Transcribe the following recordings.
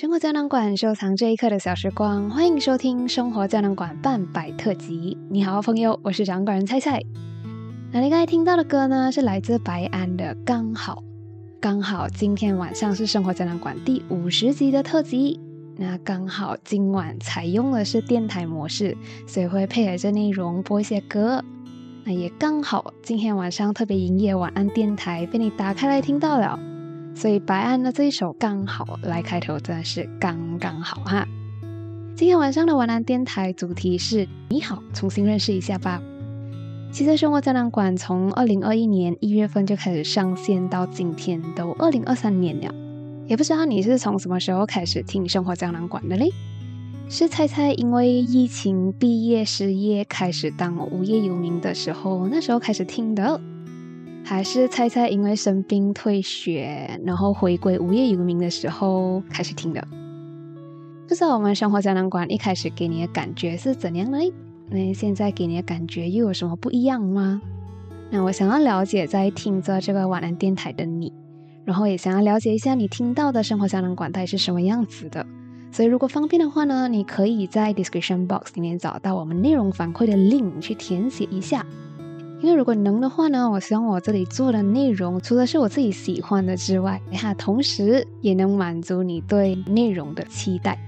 生活胶囊馆收藏这一刻的小时光，欢迎收听生活胶囊馆半百特辑。你好，朋友，我是掌管人菜菜。那你刚才听到的歌呢，是来自白安的《刚好》。刚好今天晚上是生活胶囊馆第五十集的特辑，那刚好今晚采用的是电台模式，所以会配合着内容播一些歌。那也刚好今天晚上特别营业晚安电台被你打开来听到了。所以白安的这一首刚好来开头，真的是刚刚好哈。今天晚上的晚安电台主题是你好，重新认识一下吧。其实生活胶囊馆从二零二一年一月份就开始上线，到今天都二零二三年了。也不知道你是从什么时候开始听生活胶囊馆的嘞？是猜猜因为疫情毕业失业，开始当无业游民的时候，那时候开始听的。还是猜猜，因为生病退学，然后回归无业游民的时候开始听的。不知道我们生活胶囊馆一开始给你的感觉是怎样的？那现在给你的感觉又有什么不一样吗？那我想要了解在听着这个晚安电台的你，然后也想要了解一下你听到的生活胶囊馆到底是什么样子的。所以如果方便的话呢，你可以在 description box 里面找到我们内容反馈的 link 去填写一下。因为如果能的话呢，我希望我这里做的内容，除了是我自己喜欢的之外，哈，同时也能满足你对内容的期待。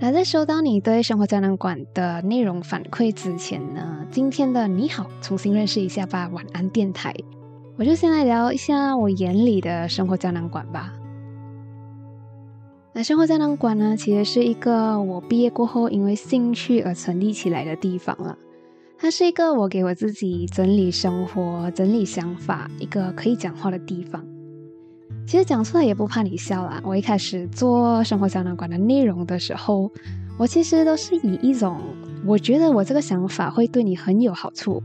那在收到你对生活胶囊馆的内容反馈之前呢，今天的你好，重新认识一下吧，晚安电台，我就先来聊一下我眼里的生活胶囊馆吧。那生活胶囊馆呢，其实是一个我毕业过后因为兴趣而成立起来的地方了。它是一个我给我自己整理生活、整理想法一个可以讲话的地方。其实讲出来也不怕你笑啦。我一开始做生活胶囊馆的内容的时候，我其实都是以一种我觉得我这个想法会对你很有好处，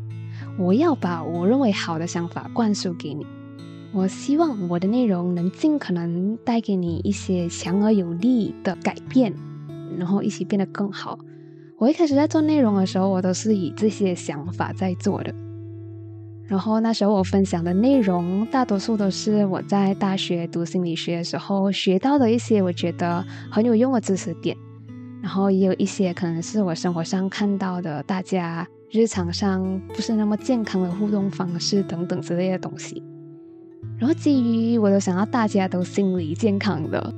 我要把我认为好的想法灌输给你。我希望我的内容能尽可能带给你一些强而有力的改变，然后一起变得更好。我一开始在做内容的时候，我都是以这些想法在做的。然后那时候我分享的内容，大多数都是我在大学读心理学的时候学到的一些我觉得很有用的知识点。然后也有一些可能是我生活上看到的，大家日常上不是那么健康的互动方式等等之类的东西。然后基于我都想要大家都心理健康的。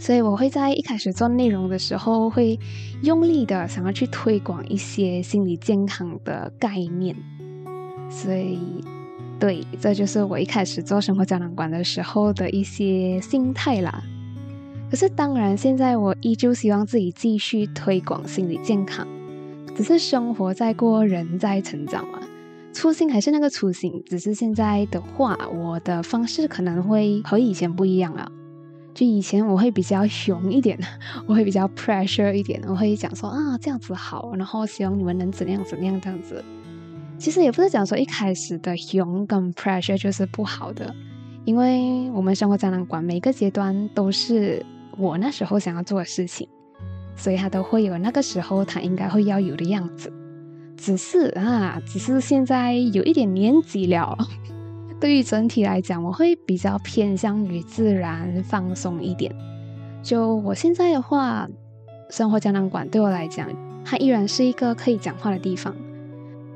所以我会在一开始做内容的时候，会用力的想要去推广一些心理健康的概念。所以，对，这就是我一开始做生活胶囊馆的时候的一些心态啦。可是，当然，现在我依旧希望自己继续推广心理健康。只是生活在过，人在成长嘛，初心还是那个初心，只是现在的话，我的方式可能会和以前不一样了。就以前我会比较熊一点，我会比较 pressure 一点，我会讲说啊这样子好，然后希望你们能怎样怎样这样子。其实也不是讲说一开始的熊跟 pressure 就是不好的，因为我们生活展览馆每个阶段都是我那时候想要做的事情，所以它都会有那个时候它应该会要有的样子。只是啊，只是现在有一点年纪了。对于整体来讲，我会比较偏向于自然放松一点。就我现在的话，生活胶囊馆对我来讲，它依然是一个可以讲话的地方。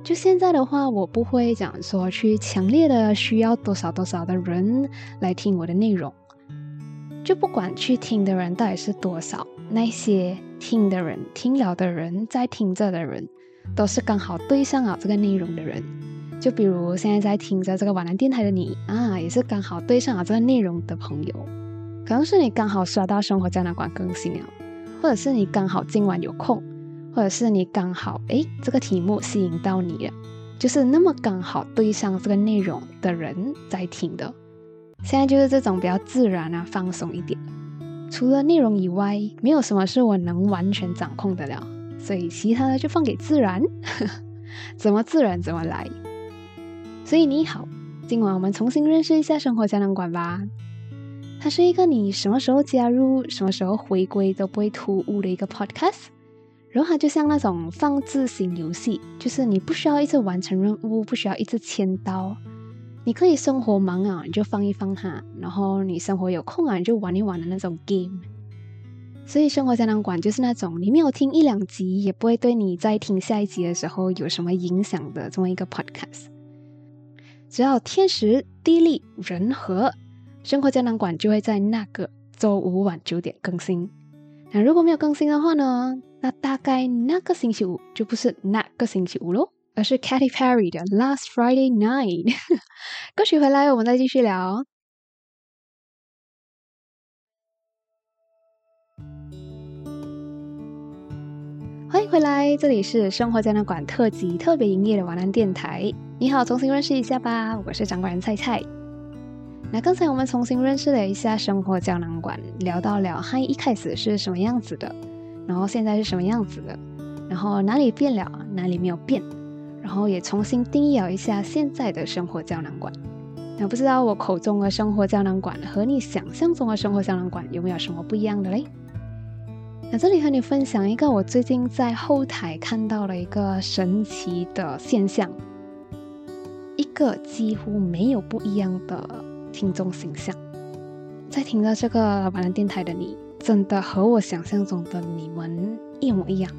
就现在的话，我不会讲说去强烈的需要多少多少的人来听我的内容。就不管去听的人到底是多少，那些听的人、听了的人、在听着的人，都是刚好对上了这个内容的人。就比如现在在听着这个晚安电台的你啊，也是刚好对上了这个内容的朋友，可能是你刚好刷到生活胶囊馆更新了，或者是你刚好今晚有空，或者是你刚好哎这个题目吸引到你了，就是那么刚好对上这个内容的人在听的。现在就是这种比较自然啊，放松一点。除了内容以外，没有什么是我能完全掌控的了，所以其他的就放给自然，怎么自然怎么来。所以你好，今晚我们重新认识一下生活胶囊馆吧。它是一个你什么时候加入、什么时候回归都不会突兀的一个 podcast。然后它就像那种放置型游戏，就是你不需要一直完成任务，不需要一直签到，你可以生活忙啊，你就放一放它；然后你生活有空啊，你就玩一玩的那种 game。所以生活胶囊馆就是那种你没有听一两集，也不会对你在听下一集的时候有什么影响的这么一个 podcast。只要天时地利人和，生活胶囊馆就会在那个周五晚九点更新。那如果没有更新的话呢？那大概那个星期五就不是那个星期五喽。而是 Katy Perry 的 Last Friday Night 歌曲回来，我们再继续聊。回来，这里是生活胶囊馆特辑特别营业的晚安电台。你好，重新认识一下吧，我是掌管人菜菜。那刚才我们重新认识了一下生活胶囊馆，聊到了它一开始是什么样子的，然后现在是什么样子的，然后哪里变了，哪里没有变。然后也重新定义了一下现在的生活胶囊馆。那不知道我口中的生活胶囊馆和你想象中的生活胶囊馆有没有什么不一样的嘞？那这里和你分享一个我最近在后台看到了一个神奇的现象，一个几乎没有不一样的听众形象。在听着这个老板的电台的你，真的和我想象中的你们一模一样。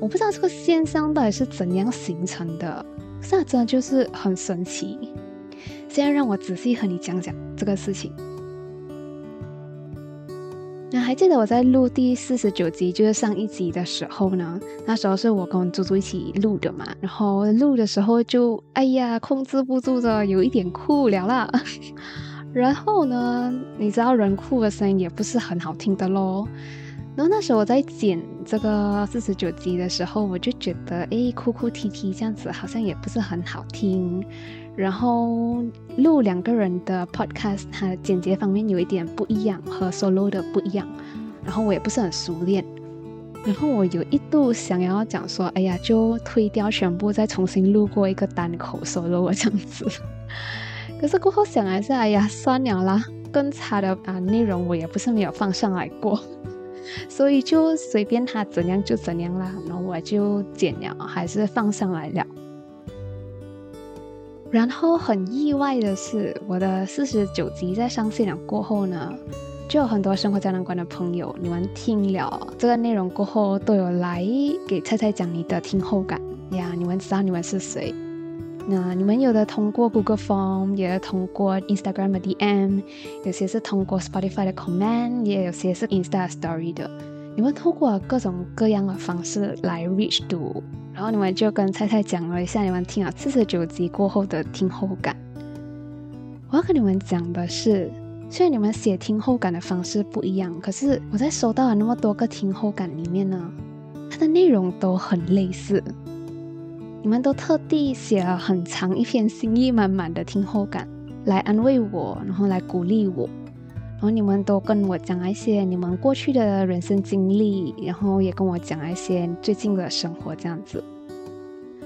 我不知道这个现象到底是怎样形成的，那真的就是很神奇。现在让我仔细和你讲讲这个事情。还记得我在录第四十九集，就是上一集的时候呢？那时候是我跟猪猪一起录的嘛，然后录的时候就哎呀控制不住的有一点哭了啦。然后呢，你知道人哭的声音也不是很好听的喽。然后那时候我在剪这个四十九集的时候，我就觉得，哎，哭哭啼啼这样子好像也不是很好听。然后录两个人的 podcast，它剪辑方面有一点不一样，和 solo 的不一样。然后我也不是很熟练。然后我有一度想要讲说，哎呀，就推掉全部，再重新录过一个单口 solo 这样子。可是过后想来是，哎呀，算了啦，更差的啊内容我也不是没有放上来过。所以就随便他怎样就怎样啦，然后我就剪了，还是放上来了。然后很意外的是，我的四十九集在上线了过后呢，就有很多生活胶囊馆的朋友，你们听了这个内容过后，都有来给菜菜讲你的听后感呀。你们知道你们是谁？那你们有的通过 Google Form，有的通过 Instagram 的 DM，有些是通过 Spotify 的 Comment，也有些是 Insta Story 的。你们通过各种各样的方式来 reach 到，然后你们就跟菜菜讲了一下你们听了四十九集过后的听后感。我要跟你们讲的是，虽然你们写听后感的方式不一样，可是我在收到了那么多个听后感里面呢，它的内容都很类似。你们都特地写了很长一篇心意满满的听后感，来安慰我，然后来鼓励我。然后你们都跟我讲一些你们过去的人生经历，然后也跟我讲一些最近的生活这样子。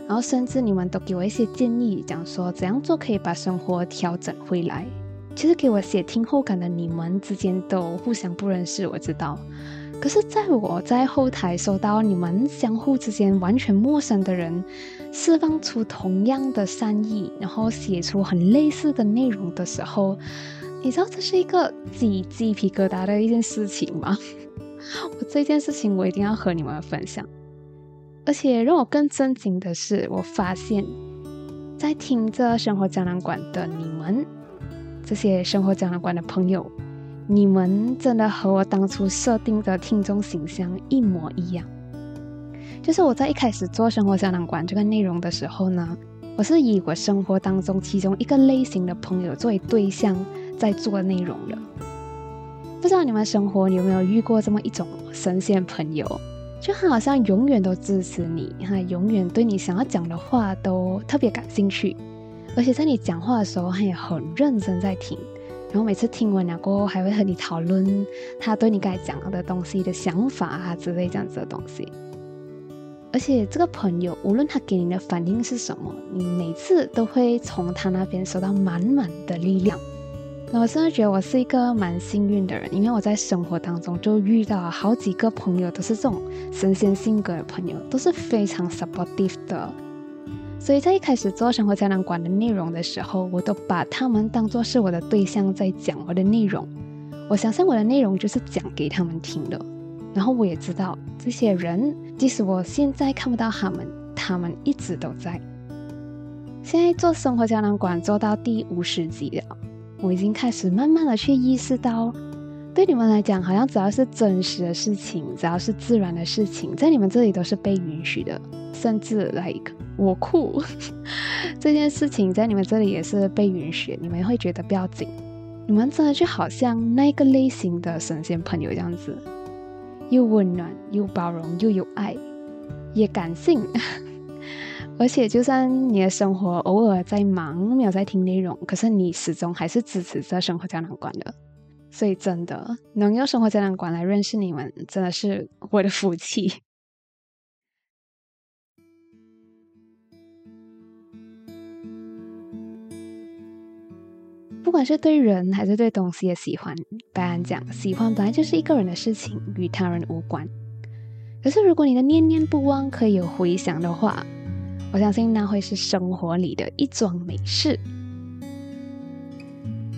然后甚至你们都给我一些建议，讲说怎样做可以把生活调整回来。其实给我写听后感的你们之间都互相不认识，我知道。可是在我在后台收到你们相互之间完全陌生的人。释放出同样的善意，然后写出很类似的内容的时候，你知道这是一个鸡鸡皮疙瘩的一件事情吗？我这件事情我一定要和你们分享。而且让我更震惊的是，我发现，在听着生活胶囊馆的你们，这些生活胶囊馆的朋友，你们真的和我当初设定的听众形象一模一样。就是我在一开始做生活胶囊馆这个内容的时候呢，我是以我生活当中其中一个类型的朋友作为对象在做内容的。不知道你们生活有没有遇过这么一种神仙朋友，就好像永远都支持你，他永远对你想要讲的话都特别感兴趣，而且在你讲话的时候他也很认真在听，然后每次听完了过后还会和你讨论他对你该讲的东西的想法啊之类这样子的东西。而且这个朋友，无论他给你的反应是什么，你每次都会从他那边收到满满的力量。那我真的觉得我是一个蛮幸运的人，因为我在生活当中就遇到了好几个朋友，都是这种神仙性格的朋友，都是非常 supportive 的。所以在一开始做生活胶囊馆的内容的时候，我都把他们当做是我的对象在讲我的内容。我想象我的内容就是讲给他们听的。然后我也知道这些人，即使我现在看不到他们，他们一直都在。现在做生活胶囊馆做到第五十集了，我已经开始慢慢的去意识到。对你们来讲，好像只要是真实的事情，只要是自然的事情，在你们这里都是被允许的。甚至 like 我酷 这件事情，在你们这里也是被允许，你们会觉得不要紧。你们真的就好像那个类型的神仙朋友这样子，又温暖又包容又有爱，也感性。而且，就算你的生活偶尔在忙，没有在听内容，可是你始终还是支持着生活胶囊馆的。所以，真的能用生活胶囊馆来认识你们，真的是我的福气。不管是对人还是对东西的喜欢，白安讲，喜欢本来就是一个人的事情，与他人无关。可是，如果你的念念不忘可以有回响的话，我相信那会是生活里的一桩美事。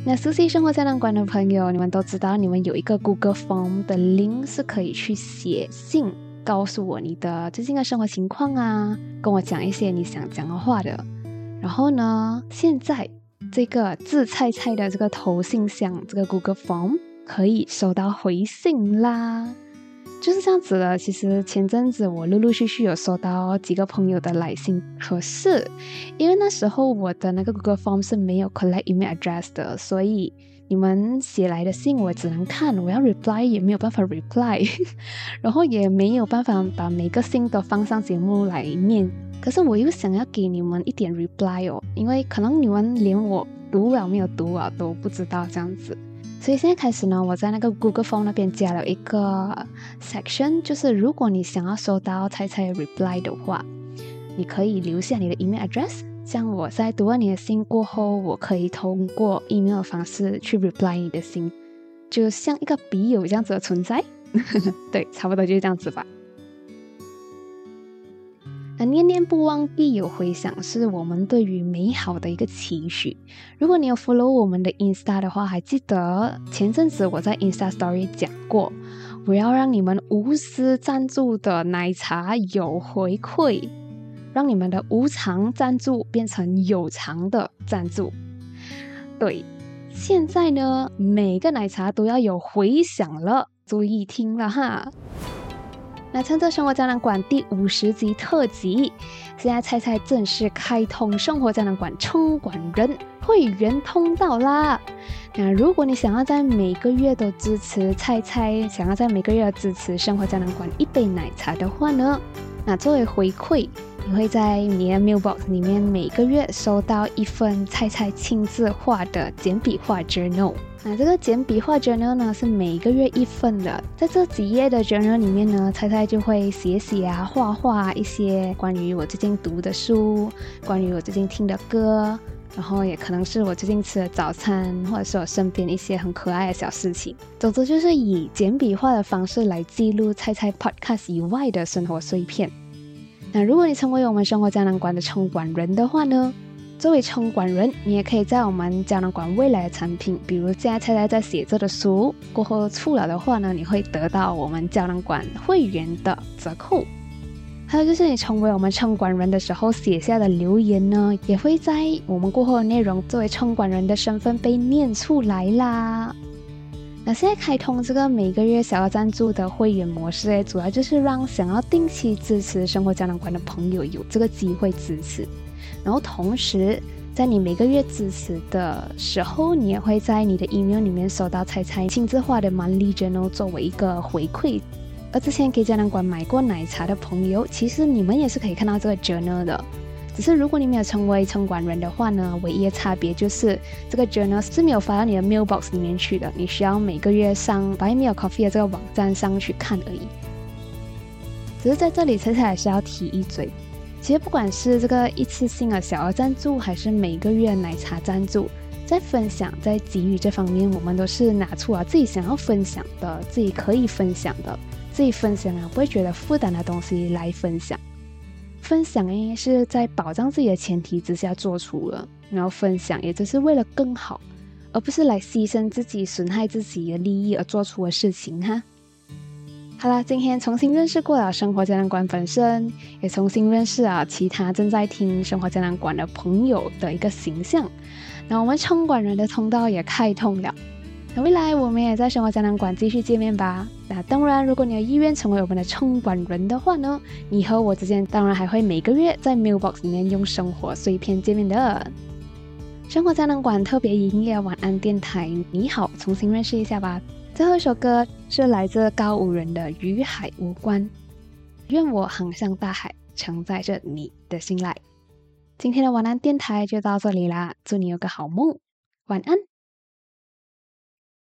那熟悉生活胶囊馆的朋友，你们都知道，你们有一个 Google Form 的 link 是可以去写信，告诉我你的最近的生活情况啊，跟我讲一些你想讲的话的。然后呢，现在这个自菜菜的这个投信箱，这个 Google Form 可以收到回信啦。就是这样子的。其实前阵子我陆陆续续有收到几个朋友的来信，可是因为那时候我的那个 Google Form 是没有 collect email address 的，所以你们写来的信我只能看，我要 reply 也没有办法 reply，然后也没有办法把每个信都放上节目来念。可是我又想要给你们一点 reply 哦，因为可能你们连我读了没有读啊都不知道这样子。所以现在开始呢，我在那个 Google Form 那边加了一个 section，就是如果你想要收到猜猜 reply 的话，你可以留下你的 email address，像我在读完你的信过后，我可以通过 email 的方式去 reply 你的信，就像一个笔友这样子的存在。对，差不多就是这样子吧。念念不忘必有回响，是我们对于美好的一个期许。如果你有 follow 我们的 Insta 的话，还记得前阵子我在 Insta Story 讲过，我要让你们无私赞助的奶茶有回馈，让你们的无偿赞助变成有偿的赞助。对，现在呢，每个奶茶都要有回响了，注意听了哈。那趁着生活胶囊馆第五十集特辑，现在猜猜正式开通生活胶囊馆冲管人会员通道啦！那如果你想要在每个月都支持猜猜，想要在每个月都支持生活胶囊馆一杯奶茶的话呢，那作为回馈，你会在你的 mailbox 里面每个月收到一份猜猜亲自画的简笔画 journal。那这个简笔画 journal 呢，是每个月一份的。在这几页的 journal 里面呢，猜猜就会写写啊、画画一些关于我最近读的书，关于我最近听的歌，然后也可能是我最近吃的早餐，或者是我身边一些很可爱的小事情。总之就是以简笔画的方式来记录猜猜 podcast 以外的生活碎片。那如果你成为我们生活胶囊馆的充管人的话呢？作为充管人，你也可以在我们胶囊馆未来的产品，比如现在猜猜在写着的书过后出了的话呢，你会得到我们胶囊馆会员的折扣。还有就是你成为我们充管人的时候写下的留言呢，也会在我们过后的内容作为充管人的身份被念出来啦。那现在开通这个每个月小额赞助的会员模式，主要就是让想要定期支持生活胶囊馆的朋友有这个机会支持。然后同时，在你每个月支持的时候，你也会在你的 email 里面收到猜猜亲自画的 monthly journal 作为一个回馈。而之前给胶囊馆买过奶茶的朋友，其实你们也是可以看到这个 journal 的。只是如果你没有成为城管人的话呢，唯一的差别就是这个 journal 是没有发到你的 mailbox 里面去的，你需要每个月上 Buy Me a Coffee 的这个网站上去看而已。只是在这里，猜猜还是要提一嘴。其实不管是这个一次性的小额赞助，还是每个月奶茶赞助，在分享、在给予这方面，我们都是拿出了自己想要分享的、自己可以分享的、自己分享啊不会觉得负担的东西来分享。分享诶是在保障自己的前提之下做出了，然后分享也只是为了更好，而不是来牺牲自己、损害自己的利益而做出的事情哈。好了，今天重新认识过了生活胶囊馆本身，也重新认识了其他正在听生活胶囊馆的朋友的一个形象。那我们冲管人的通道也开通了。那未来我们也在生活胶囊馆继续见面吧。那当然，如果你有意愿成为我们的冲管人的话呢，你和我之间当然还会每个月在 Mailbox 里面用生活碎片见面的。生活胶囊馆特别营业晚安电台，你好，重新认识一下吧。最后一首歌是来自高五人的《与海无关》，愿我航向大海，承载着你的信赖。今天的晚安电台就到这里啦，祝你有个好梦，晚安。